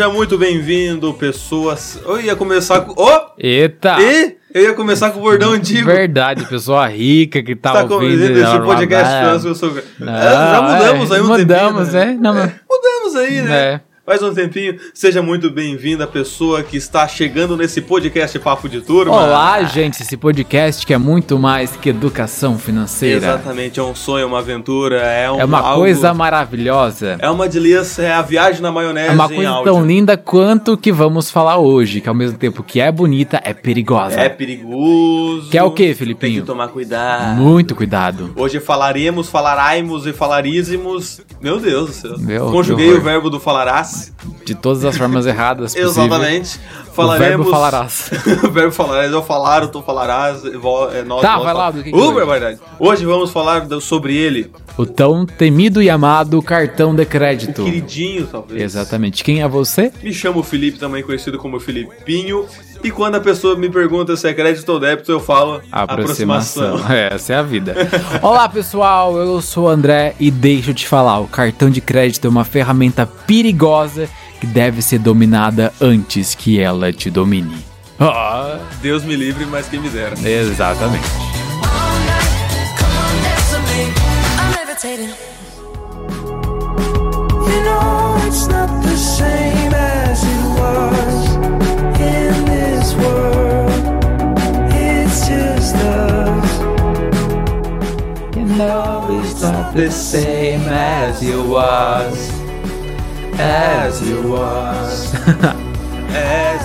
Seja muito bem-vindo, pessoas. Eu ia começar com. Ô! Eita! E eu ia começar com o bordão antigo. Verdade, pessoa rica que tá, Tá ouvindo. esse podcast eu sou. não, É, já mudamos é, aí um Mudamos, tempinho, né? Não, mas- Mudamos aí, né? É. Faz um tempinho. Seja muito bem-vinda, pessoa que está chegando nesse podcast Papo de Turma. Olá, gente, esse podcast que é muito mais que educação financeira. Exatamente, é um sonho, uma aventura, é, um, É uma algo- coisa maravilhosa. É uma delícia, é a viagem na maionese É uma coisa tão linda quanto o que vamos falar hoje, que ao mesmo tempo que é bonita, é perigosa. É perigoso. Que é o quê, Tem Filipinho? que tomar cuidado. Muito cuidado. Hoje falaremos, falaríamos e falaríssimos. Meu Deus do céu. Meu, Conjuguei que o verbo do falarás. De todas as formas erradas. Exatamente. O Falaremos. verbo falarás. o verbo falarás. Eu falar, tu falarás. É, nós, Tá, nós vai lá, do que que Uh, hoje? vamos falar do- sobre ele. O tão temido e amado cartão de crédito. Queridinho, talvez. Exatamente. Quem é você? Me chamo Felipe, também conhecido como Filipinho. E quando a pessoa me pergunta se é crédito ou débito, eu falo Aproximação. Essa é a vida. Olá, pessoal. Eu sou o André e deixa eu te falar: o cartão de crédito é uma ferramenta perigosa que deve ser dominada antes que ela te domine. Ah, Deus me livre, mas quem me dera. exatamente. You know it's not the same as it was the same as you was. As you was. É,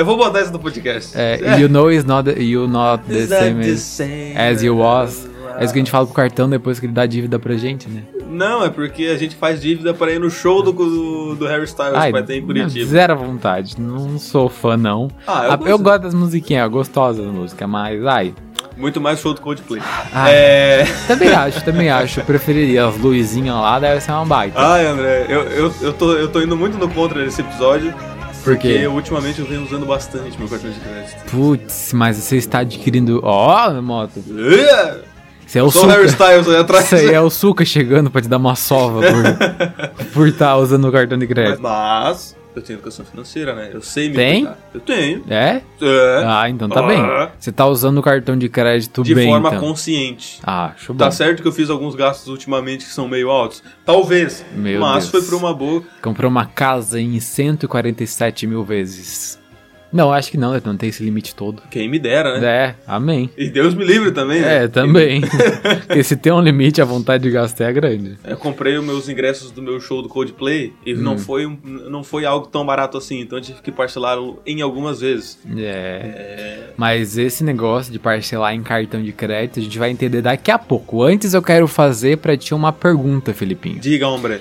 eu vou botar isso no podcast. É, you know it's not the, you not the same, the as, same as you was. É isso que a gente fala pro cartão depois que ele dá dívida pra gente, né? Não, é porque a gente faz dívida para ir no show do, do, do Harry Styles que vai ter em Curitiba. Zero vontade. Não sou fã, não. Ah, eu Ah, gosto. eu gosto das musiquinhas, gostosas das músicas, mas ai. Muito mais show do Coldplay. Ah. É... Também acho, também acho. Eu preferiria as luzinhas lá, deve ser uma baita. Ai, André, eu, eu, eu, tô, eu tô indo muito no contra desse episódio. Por Porque ultimamente eu venho usando bastante meu cartão de crédito. Putz, mas você está adquirindo. Ó, moto. É, Você é o Só o Harry Suca. Styles aí atrás. Isso aí é o Suca chegando pra te dar uma sova por por estar usando o cartão de crédito. Mas eu tenho educação financeira, né? Eu sei me Tem? cuidar. Eu tenho. É? É. Ah, então tá Ah. bem. Você tá usando o cartão de crédito de bem, forma então. consciente. Ah, show Tá bom. certo que eu fiz alguns gastos ultimamente que são meio altos? Talvez. Meu mas Deus. foi por uma boa. Comprou uma casa em 147 mil vezes. Não, acho que não, não tem esse limite todo. Quem me dera, né? É, amém. E Deus me livre também, né? É, também. Porque se tem um limite, a vontade de gastar é grande. Eu comprei os meus ingressos do meu show do Coldplay e Hum. não, foi, não foi algo tão barato assim, então eu tive que parcelar em algumas vezes. É. Mas esse negócio de parcelar em cartão de crédito, a gente vai entender daqui a pouco. Antes eu quero fazer pra ti uma pergunta, Felipinho. Diga, hombre.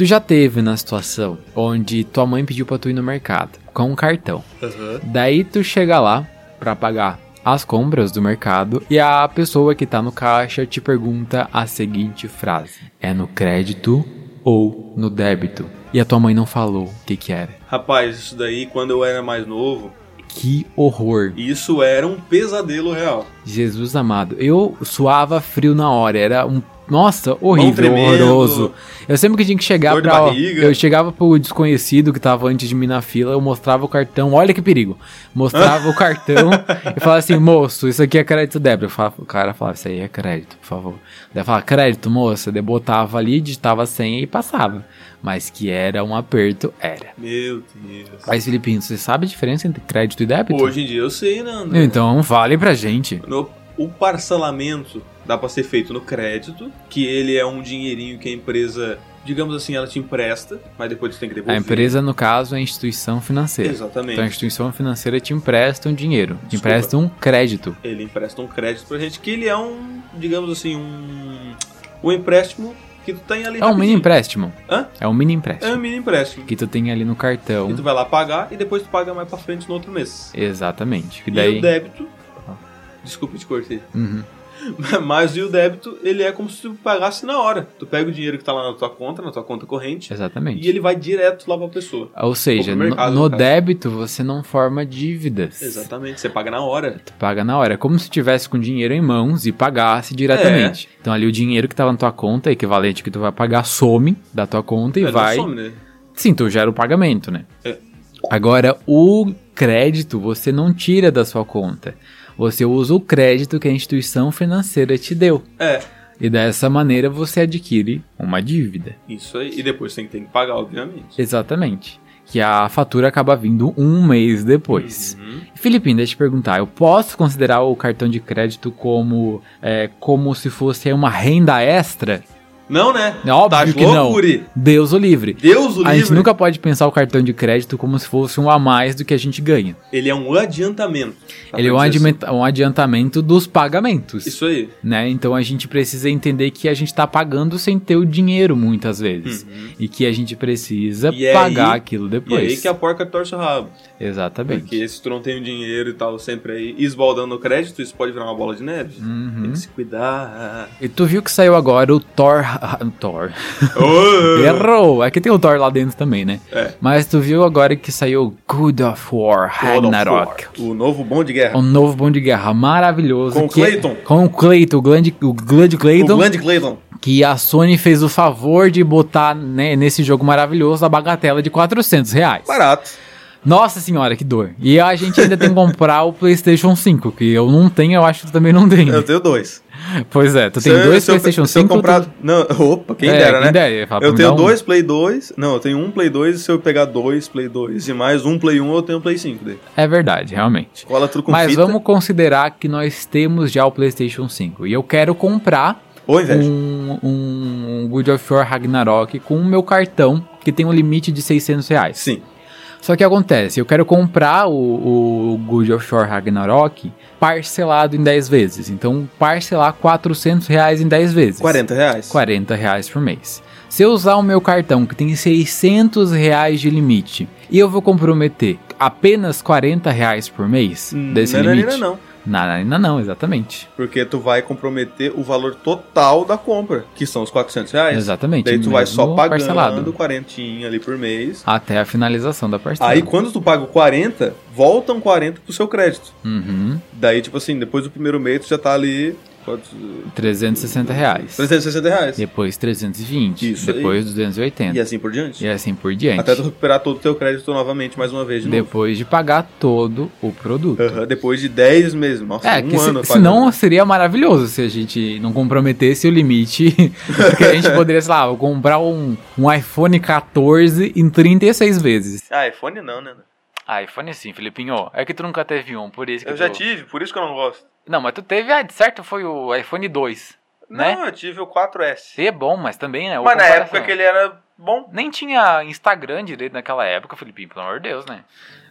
Tu já teve na situação onde tua mãe pediu pra tu ir no mercado com um cartão. Aham. Daí tu chega lá pra pagar as compras do mercado e a pessoa que tá no caixa te pergunta a seguinte frase: É no crédito ou no débito? E a tua mãe não falou o que que era. Rapaz, isso daí, quando eu era mais novo, Que horror. isso era um pesadelo real. Jesus amado. Eu suava frio na hora, era um nossa, horrível, horroroso. Eu sempre que tinha que chegar dor pra. Eu chegava pro desconhecido que tava antes de mim na fila, eu mostrava o cartão, olha que perigo. Mostrava o cartão e falava assim, moço, isso aqui é crédito débito. Falava, o cara falava, isso aí é crédito, por favor. Daí falava, crédito, moça. Daí botava ali, digitava a senha e passava. Mas que era um aperto, era. Meu Deus. Mas, Filipinho, você sabe a diferença entre crédito e débito? Hoje em dia eu sei, né, André? Então, fale pra gente. No- o parcelamento dá pra ser feito no crédito, que ele é um dinheirinho que a empresa, digamos assim, ela te empresta, mas depois você tem que devolver. A empresa, no caso, é a instituição financeira. Exatamente. Então a instituição financeira te empresta um dinheiro, te Desculpa. empresta um crédito. Ele empresta um crédito pra gente, que ele é um, digamos assim, um, um empréstimo que tu tem ali É um mini empréstimo. Hã? É um mini É empréstimo. um mini empréstimo. Que tu tem ali no cartão. Que tu vai lá pagar e depois tu paga mais pra frente no outro mês. Exatamente. Que E daí. o débito. Desculpa, te cortei. Uhum. Mas e o débito, ele é como se tu pagasse na hora. Tu pega o dinheiro que tá lá na tua conta, na tua conta corrente, Exatamente. e ele vai direto lá pra pessoa. Ou seja, Ou mercado, no no débito você não forma dívidas. Exatamente, você paga na hora. Tu paga na hora. É como se tivesse com dinheiro em mãos e pagasse diretamente. É. Então ali o dinheiro que tava na tua conta, equivalente que tu vai pagar, some da tua conta e É, vai. some, né? Sim, tu gera o pagamento, né? É. Agora, o crédito você não tira da sua conta. Você usa o crédito que a instituição financeira te deu. É, E dessa maneira você adquire uma dívida. isso aí. E depois tem que, tem que pagar, obviamente. Exatamente. Que a fatura acaba vindo um mês depois. Uhum. Felipe, deixa eu te perguntar, eu posso considerar o cartão de crédito como, é, como se fosse uma renda extra? Não, né? É óbvio Tá que não. loucura. Deus o livre. Deus o a gente livre. nunca pode pensar o cartão de crédito como se fosse um a mais do que a gente ganha. Ele é um adiantamento. Dá Ele é um, dizer assim. um adiantamento dos pagamentos. Isso aí. Né? Então a gente precisa entender que a gente tá pagando sem ter o dinheiro muitas vezes. E que a gente precisa Uhum. E é pagar aí- aquilo E depois. aí que a porca torce o rabo. Exatamente. Porque se tu não tem o dinheiro e tal, sempre aí esbaldando o crédito, isso pode virar uma bola de neve. Uhum. Tem que se cuidar. E tu viu que saiu agora o Thor. Thor. Ô! Errou! Aqui tem o Thor lá dentro também, né? É. Mas tu viu agora que saiu God of War Ragnarok. O novo bom de guerra. Um novo bom de guerra maravilhoso. Com o que- Clayton. Com o Clayton, o Glad, o Glad O Clayton. Glenn Clayton. Que a Sony fez o favor de botar né, nesse jogo maravilhoso a bagatela de 400 reais. Barato. Nossa senhora, que dor. E a gente ainda tem que comprar o PlayStation 5, que eu não tenho, eu acho que tu também não tem. Eu tenho dois. Pois é, tu tem Se eu- dois se eu- PlayStation se eu 5. comprar... tu- Não, opa, quem É, dera, quem né? eu tenho um. dois Play 2. Não, eu tenho um Play 2 e se eu pegar dois Play 2 e mais um Play 1, eu tenho um Play 5 daí. É verdade, realmente. Cola tudo com Mas fita. vamos considerar que nós temos já o PlayStation 5. E eu quero comprar Ô, inveja. um, um God of War Ragnarok com o meu cartão, que tem um limite de 600 reais. Sim. Só que acontece, eu quero comprar o, o God of War Ragnarok parcelado em 10 vezes. Então, parcelar 400 reais em 10 vezes. 40 reais. 40 reais por mês. Se eu usar o meu cartão que tem 600 reais de limite e eu vou comprometer apenas 40 reais por mês Hum, desse não, limite? Não, não, não. Não, ainda não, exatamente. Porque tu vai comprometer o valor total da compra, que são os 400 reais. Exatamente, Daí tu vai só pagando parcelado. 40 ali por mês. Até a finalização da parcela. Aí quando tu paga o 40, voltam 40 pro seu crédito. Uhum, Daí, tipo assim, depois do primeiro mês tu já tá ali. Quantos? 360 reais. 360 reais. Depois 320. Isso aí. depois 280. E assim por diante. E assim por diante. Até tu recuperar todo o teu crédito novamente, mais uma vez de novo. Depois de pagar todo o produto. Aham, depois de 10 meses. Nossa, É, um que se, ano senão pagando. seria maravilhoso se a gente não comprometesse o limite. Porque a gente poderia, sei lá, comprar um, um iPhone 14 em 36 vezes. Ah, iPhone não, né? Ah, iPhone sim, Filipinho. É que tu nunca teve um, por isso que Eu já tu- tive, por isso que eu não gosto. Não, mas tu teve, ah, de certo foi o iPhone 2, né? Não, eu tive o 4S. E é bom, mas também, né? Mas na época que ele era bom. Nem tinha Instagram direito naquela época, Filipinho, pelo amor de Deus, né?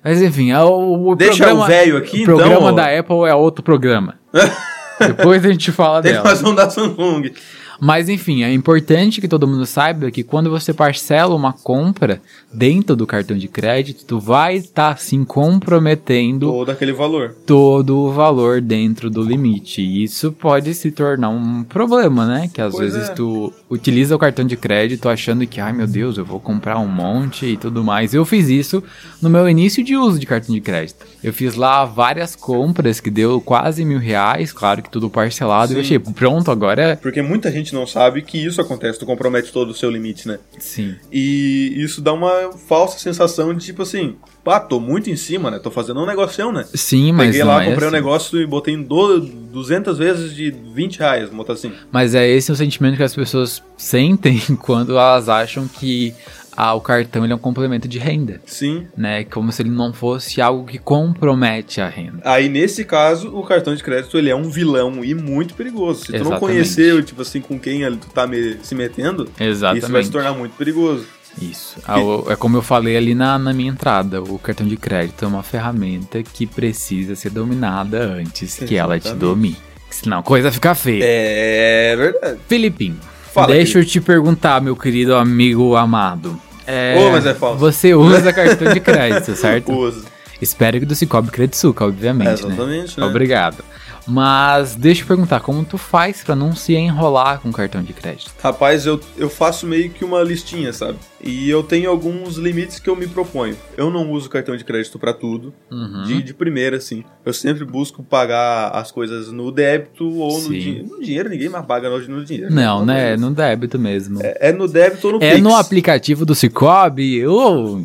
Mas enfim, é o, o Deixa programa, o velho aqui, o então, programa ó. da Apple é outro programa. Depois a gente fala Tem dela. mais um da Samsung. Mas enfim, é importante que todo mundo saiba que quando você parcela uma compra dentro do cartão de crédito, tu vai estar sim comprometendo Todo aquele valor. todo o valor dentro do limite. E isso pode se tornar um problema, né? Que às Pois vezes é. tu utiliza o cartão de crédito achando que, ai meu Deus, eu vou comprar um monte e tudo mais. Eu fiz isso no meu início de uso de cartão de crédito. Eu fiz lá várias compras que deu quase mil reais, claro que tudo parcelado. E eu Sim. achei, pronto, agora Porque muita gente não sabe que isso acontece, tu compromete todo o seu limite, né? sim. E isso dá uma falsa sensação de tipo assim, pá, tô muito em cima, né? Tô fazendo um negocião, né? Sim, mas Peguei lá, é comprei um assim. negócio e botei em do, 200 vezes de 20 reais, botar assim. Mas é esse o sentimento que as pessoas sentem quando elas acham que ah, o cartão ele é um complemento de renda. Sim. né? Como se ele não fosse algo que compromete a renda. Aí, nesse caso, o cartão de crédito ele é um vilão e muito perigoso. Se tu não Exatamente. conhecer, tipo assim, com quem ali tu tá me- se metendo, Exatamente. isso vai se tornar muito perigoso. Isso. Ah, é como eu falei ali na, na minha entrada, o cartão de crédito é uma ferramenta que precisa ser dominada antes que ela te Exatamente. domine. Senão a coisa fica feia. É verdade. Filipinho, Fala, deixa eu te perguntar, meu querido amigo amado. É, mas é falso. Você usa cartão de crédito, certo? Uso. Espero que do Cicobi Credsuca, obviamente, É, exatamente, né? né? Obrigado. Mas deixa eu perguntar, como tu faz pra não se enrolar com cartão de crédito? Rapaz, eu, eu faço meio que uma listinha, sabe? E eu tenho alguns limites que eu me proponho. Eu não uso cartão de crédito pra tudo, Uhum. de, de primeira, assim. Eu sempre busco pagar as coisas no débito ou no dinheiro. No dinheiro, ninguém mais paga no, no dinheiro. né? Não, né? Mas No débito mesmo. É, é no débito ou no É Pix. no aplicativo do Cicobi. Oh.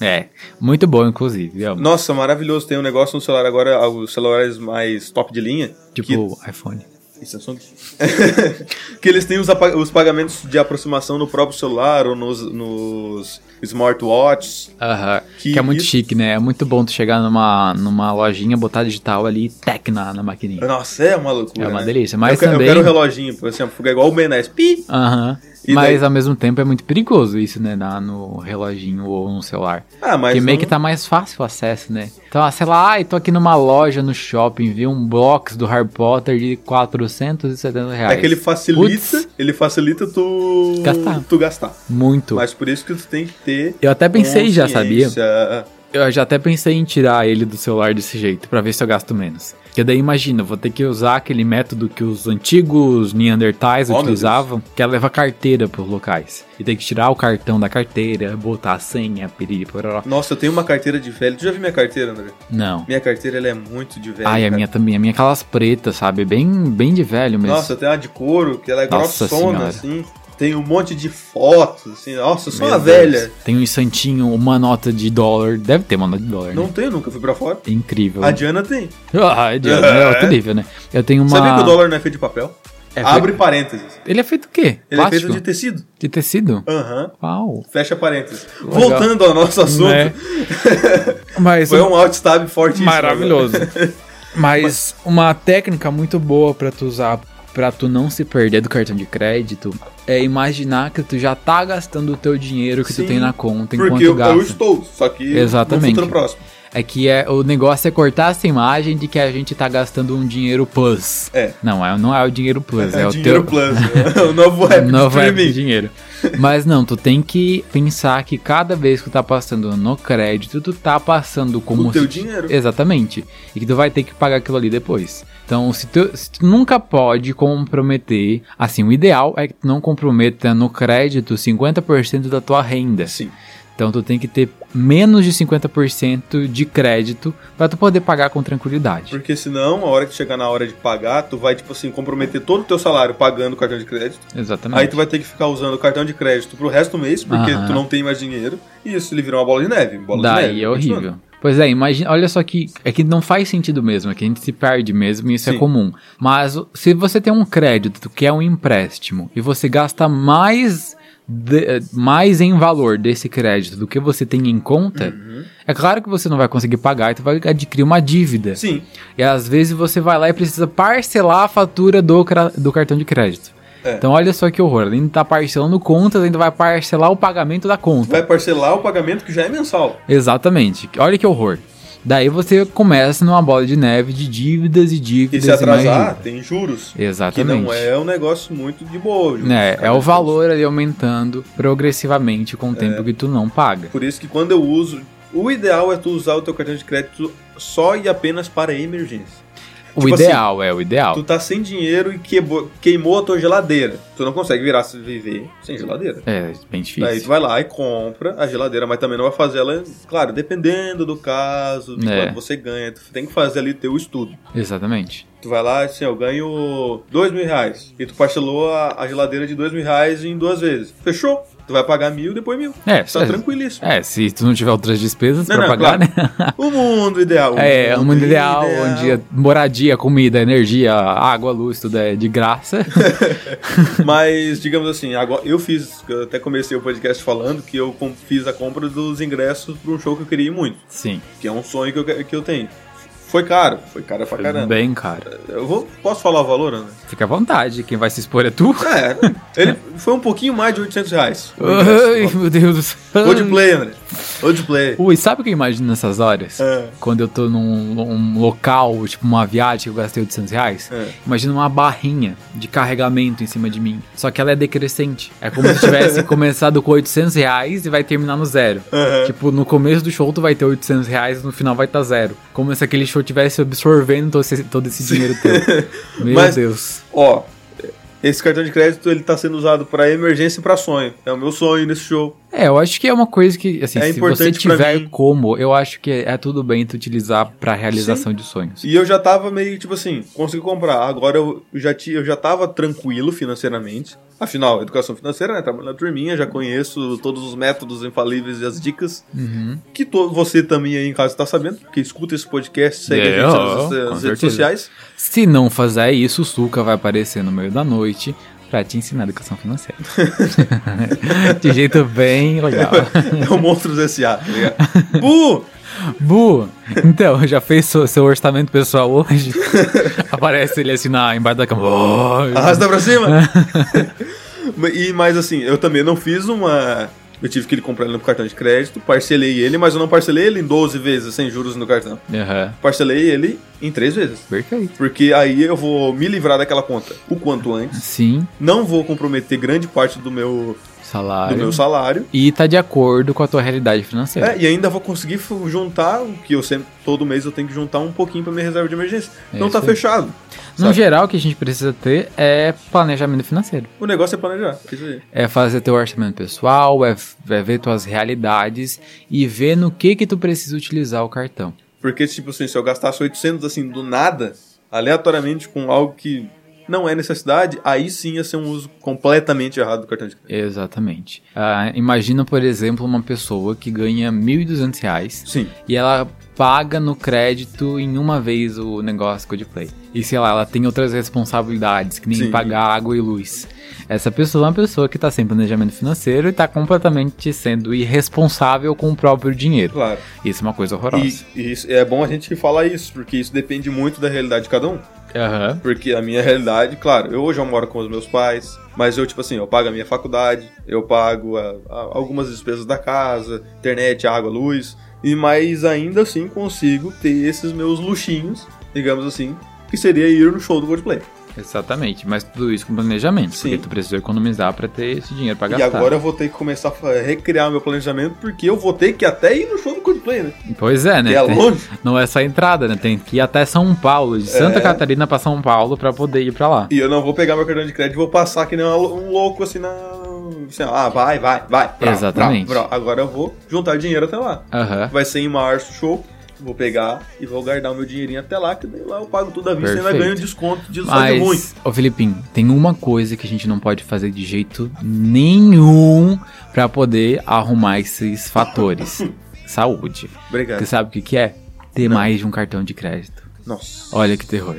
É. Muito bom, inclusive. amo. Nossa, maravilhoso. Tem um negócio no celular agora, os celulares mais top de linha. Tipo iPhone. E Samsung. que eles têm os, os pagamentos de aproximação no próprio celular ou nos, nos smartwatches. Aham. Que Que, é muito isso- chique, né? É muito bom tu chegar numa, numa lojinha, botar digital ali e tec na, na maquininha. Nossa, é uma loucura. É uma né? delícia, mas eu, que- também- Eu quero o reloginho, por exemplo, ficar igual o 10. Pi! Aham. E Mas daí- ao mesmo tempo é muito perigoso isso, né? Na, no reloginho ou no celular. Ah, mas. Porque meio não- que tá mais fácil o acesso, né? Então, ah, sei lá, ai, tô aqui numa loja no shopping, vi um box do Harry Potter de 470 reais. É que ele facilita, Putz, ele facilita tu Gastar. tu gastar. muito. Mas por isso que tu tem que ter Eu até pensei já, sabia? Eu já até pensei em tirar ele do celular desse jeito, pra ver se eu gasto menos. Porque daí imagina, eu vou ter que usar aquele método que os antigos Neandertais Oh, utilizavam, que é levar carteira pros locais. E tem que tirar o cartão da carteira, botar a senha, piriri, pororó. Nossa, eu tenho uma carteira de velho. Tu já viu minha carteira, André? Não. Minha carteira ela é muito de velho. Ai, a cara. minha também. A minha é aquelas pretas, sabe? Bem, bem de velho mesmo. Nossa, eu tenho uma de couro, que ela é Nossa grossona, Senhora. assim. Tem um monte de fotos, assim. Nossa, eu sou Meu uma Deus. velha. Tem um santinho, uma nota de dólar. Deve ter uma nota de dólar, Não né? tenho, nunca fui pra fora. É incrível. A Diana tem. Ah, é, de- é outro nível, né? Eu tenho uma... Sabia que o dólar não é feito de papel? É Abre parênteses. Ele é feito do quê? Ele é Plástico? feito de tecido. De tecido? Aham. Uau. Fecha parênteses. Legal. Voltando ao nosso assunto. Né? Mas Foi um outstab fortíssimo. maravilhoso. Mas uma técnica muito boa pra tu usar pra tu não se perder do cartão de crédito é imaginar que tu já tá gastando o teu dinheiro que Sim, tu tem na conta enquanto Porque eu, gasta. eu estou, só que Exatamente. no futuro próximo. É que é, o negócio é cortar essa imagem de que a gente tá gastando um dinheiro plus. É. Não, é, não é o dinheiro plus, é, o dinheiro teu Plus, né? o novo app de novo app de streaming. dinheiro. Mas não, tu tem que pensar que cada vez que tu tá passando no crédito, tu tá passando como O teu se- dinheiro. Exatamente. E que tu vai ter que pagar aquilo ali depois. Então, se tu, se tu nunca pode comprometer, assim, o ideal é que tu não comprometa no crédito 50% da tua renda. Sim. Então tu tem que ter menos de 50% de crédito pra tu poder pagar com tranquilidade. Porque senão, a hora que chegar na hora de pagar, tu vai, tipo assim, comprometer todo o teu salário pagando o cartão de crédito. Exatamente. Aí tu vai ter que ficar usando o cartão de crédito pro resto do mês, porque Aham. tu não tem mais dinheiro. E isso ele virou uma bola de neve. Bola de Daí neve. é horrível. Pois é, imagina, olha só que é que não faz sentido mesmo, é que a gente se perde mesmo e isso é Sim. comum. Mas se você tem um crédito que é um empréstimo e você gasta mais de- mais em valor desse crédito do que você tem em conta, Uhum. é claro que você não vai conseguir pagar e tu vai adquirir uma dívida. Sim. E às vezes você vai lá e precisa parcelar a fatura do, do cartão de crédito. É. Então olha só que horror. Além de estar parcelando contas, ainda vai parcelar o pagamento da conta. Vai parcelar o pagamento que já é mensal. Exatamente. Olha que horror. Daí você começa numa bola de neve de dívidas e E dívidas. se atrasar, imagina. tem juros. Que Exatamente. não é um negócio muito de boa. juros. É, é o valor ali aumentando progressivamente com o É. tempo que tu não paga. Por isso que quando eu uso, o ideal é tu usar o teu cartão de crédito só e apenas para emergência. O Tipo ideal é o ideal. Tu tá sem dinheiro e queimou, queimou a tua geladeira. Tu não consegue virar se viver sem geladeira. É, bem difícil. Daí tu vai lá e compra a geladeira, mas também não vai fazer ela, claro, dependendo do caso, de É. quanto você ganha. Tu tem que fazer ali teu estudo. Exatamente. Tu vai lá assim, eu ganho dois mil reais. E tu parcelou a, a geladeira de dois mil reais em duas vezes. Fechou? Tu vai pagar mil, depois mil. É, Tá é, tranquilíssimo. é, se tu não tiver outras despesas Não, pra não, pagar, claro. né? O mundo ideal. o É, um mundo ideal, onde a moradia, comida, energia, água, luz, tudo é de graça. Mas, digamos assim, agora eu fiz, eu até comecei o podcast falando que eu fiz a compra dos ingressos para um show que eu queria ir muito, Sim. que é um sonho que eu, que eu tenho. Foi caro, foi caro pra caramba. Bem caro. Eu vou, posso falar o valor, André? Fica à vontade, quem vai se expor é tu. É, ele foi um pouquinho mais de 800 reais. Ai, meu Deus do céu. Coldplay, André. Coldplay. Ui, sabe o que eu imagino nessas horas? É. Quando eu tô num, num local, tipo uma viagem que eu gastei 800 reais. É. Imagina uma barrinha de carregamento em cima de mim. Só que ela é decrescente. É como se tivesse começado com 800 reais e vai terminar no zero. Aham. Tipo, no começo do show tu vai ter 800 reais e no final vai estar zero. Como se aquele show tivesse absorvendo todo esse, todo esse dinheiro teu. Meu Mas- Deus. Ó, esse cartão de crédito ele tá sendo usado pra emergência e pra sonho. É o meu sonho nesse show. É, eu acho que é uma coisa que, assim, É se você tiver como, eu acho que é tudo bem tu utilizar pra realização de sonhos. E eu já tava meio tipo assim, consegui comprar. Agora eu já, ti- eu já tava tranquilo financeiramente. Afinal, educação financeira, né? Trabalho na turminha, já conheço todos os métodos infalíveis e as dicas. Uhum. Que você também aí em casa tá sabendo, porque escuta esse podcast, segue É, a gente ó, nas, nas redes certeza. sociais. Se não fazer isso, o Suca vai aparecer no meio da noite pra te ensinar educação financeira. de jeito bem legal. É o Monstros S.A., tá ligado? Bu! Bu, então, já fez seu, seu orçamento pessoal hoje? Aparece ele assim na, embaixo da cama. Oh, Arrasta pra cima! e, mas assim, eu também não fiz uma. Eu tive que ele comprar ele no cartão de crédito, parcelei ele, mas eu não parcelei ele em 12 vezes, sem juros no cartão. Aham, Parcelei ele em 3 vezes. perfeito. Porque aí eu vou me livrar daquela conta o quanto antes. Sim, Não vou comprometer grande parte do meu, salário. do meu salário. E tá de acordo com a tua realidade financeira. É, e ainda vou conseguir juntar o que eu sempre, todo mês eu tenho que juntar um pouquinho pra minha reserva de emergência. É não tá aí. fechado. No sabe? geral, o que a gente precisa ter é planejamento financeiro. O negócio é planejar. Isso aí. É fazer teu orçamento pessoal, é, é ver tuas realidades e ver no que que tu precisa utilizar o cartão. Porque, tipo assim, se eu gastasse 800 assim do nada, aleatoriamente com algo que não é necessidade, aí sim ia ser um uso completamente errado do cartão de crédito. Exatamente. Ah, imagina, por exemplo, uma pessoa que ganha 1.200 reais Sim. e ela paga no crédito em uma vez o negócio Codeplay. E sei lá, ela tem outras responsabilidades, que nem Sim. pagar água e luz. Essa pessoa é uma pessoa que está sem planejamento financeiro e está completamente sendo irresponsável com o próprio dinheiro. Claro. Isso é uma coisa horrorosa. E, e isso- é bom a gente falar isso, porque isso depende muito da realidade de cada um. Aham. Porque a minha realidade, claro, eu hoje eu moro com os meus pais, mas eu, tipo assim, eu pago a minha faculdade, eu pago a- a- algumas despesas da casa, internet, água, luz, e mais ainda assim consigo ter esses meus luxinhos, digamos assim, que seria ir no show do Coldplay. Exatamente, mas tudo isso com planejamento, Sim. porque tu precisa economizar pra ter esse dinheiro pra E gastar. agora eu vou ter que começar a recriar meu planejamento, porque eu vou ter que até ir no show do Coldplay, né? Pois é, né? Que é Tem- longe. Não é só a entrada, né? Tem que ir até São Paulo, de Santa É. Catarina pra São Paulo pra poder ir pra lá. E eu não vou pegar meu cartão de crédito e vou passar que nem um louco assim na. Assim, ah, vai, vai, vai. Brau, Exatamente. brau, brau. Agora eu vou juntar dinheiro até lá. Aham. Vai ser em março o show. Vou pegar e vou guardar o meu dinheirinho até lá, que daí lá eu pago tudo à vista e ainda Perfeito. ganho desconto de sabe ruim. Mas, ô Filipinho, tem uma coisa que a gente não pode fazer de jeito nenhum pra poder arrumar esses fatores. Saúde. Obrigado. Você sabe o que, que é? Ter Não. mais de um cartão de crédito. Nossa. Olha que terror.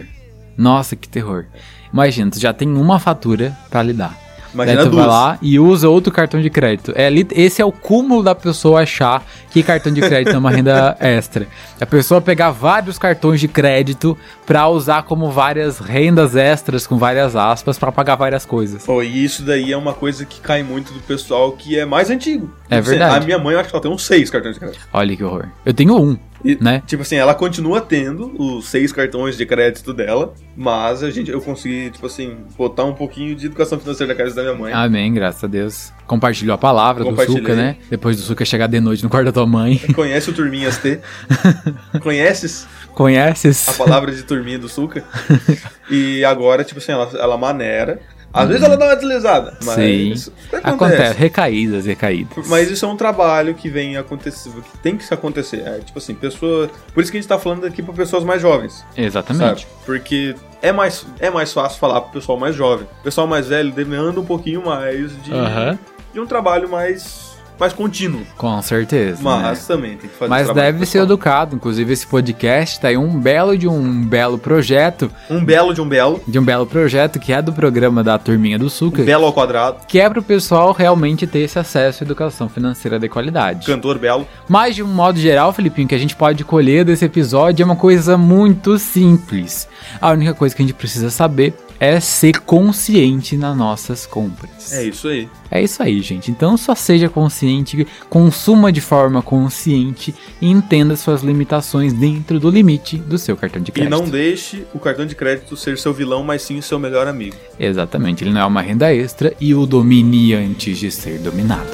Nossa, que terror. Imagina, tu já tem uma fatura pra lidar. Imagina Daí tu vai duas. lá e usa outro cartão de crédito. É, esse é o cúmulo da pessoa achar que cartão de crédito é uma renda extra. A pessoa pegar vários cartões de crédito pra usar como várias rendas extras, com várias aspas, pra pagar várias coisas. Pô, e isso daí é uma coisa que cai muito do pessoal que é mais antigo. É verdade. A minha mãe, eu acho que ela tem uns seis cartões de crédito. Olha que horror. Eu tenho um, E, né? Tipo assim, ela continua tendo os seis cartões de crédito dela, mas a gente, eu consegui, tipo assim, botar um pouquinho de educação financeira na casa da minha mãe. Amém, graças a Deus. Compartilhou a palavra do. Suca, né? Depois do Suca chegar de noite no quarto da tua mãe. Conhece o Turminhas T? Conheces a Conheces? palavra de turminha do Suca? E agora, tipo assim, ela, ela maneira. Às vezes ela dá uma deslizada, mas Sim. isso Acontece. Recaídas, recaídas. Mas isso é um trabalho que vem acontecendo, que tem que se acontecer. É, tipo assim, pessoa. Por isso que a gente tá falando aqui pra pessoas mais jovens. Exatamente. Sabe? Porque é mais, é mais fácil falar pro pessoal mais jovem. O pessoal mais velho demanda um pouquinho mais de, de um trabalho mais, mais contínuo. Com certeza. Mas né? também tem que fazer Mas deve ser educado. Inclusive, esse podcast tá aí um belo de um belo projeto. Um belo de um belo. De um belo projeto que é do programa da Turminha do Suca. Belo ao quadrado. Que é pro pessoal realmente ter esse acesso à educação financeira de qualidade. Cantor belo. Mas de um modo geral, Felipinho, que a gente pode colher desse episódio é uma coisa muito simples. A única coisa que a gente precisa saber é ser consciente nas nossas compras. É isso aí. É isso aí, gente. Então só seja consciente, consuma de forma consciente e entenda suas limitações dentro do limite do seu cartão de E crédito. não deixe o cartão de crédito ser seu vilão, mas sim seu melhor amigo. Exatamente, ele não é uma renda extra e o domine antes de ser dominado.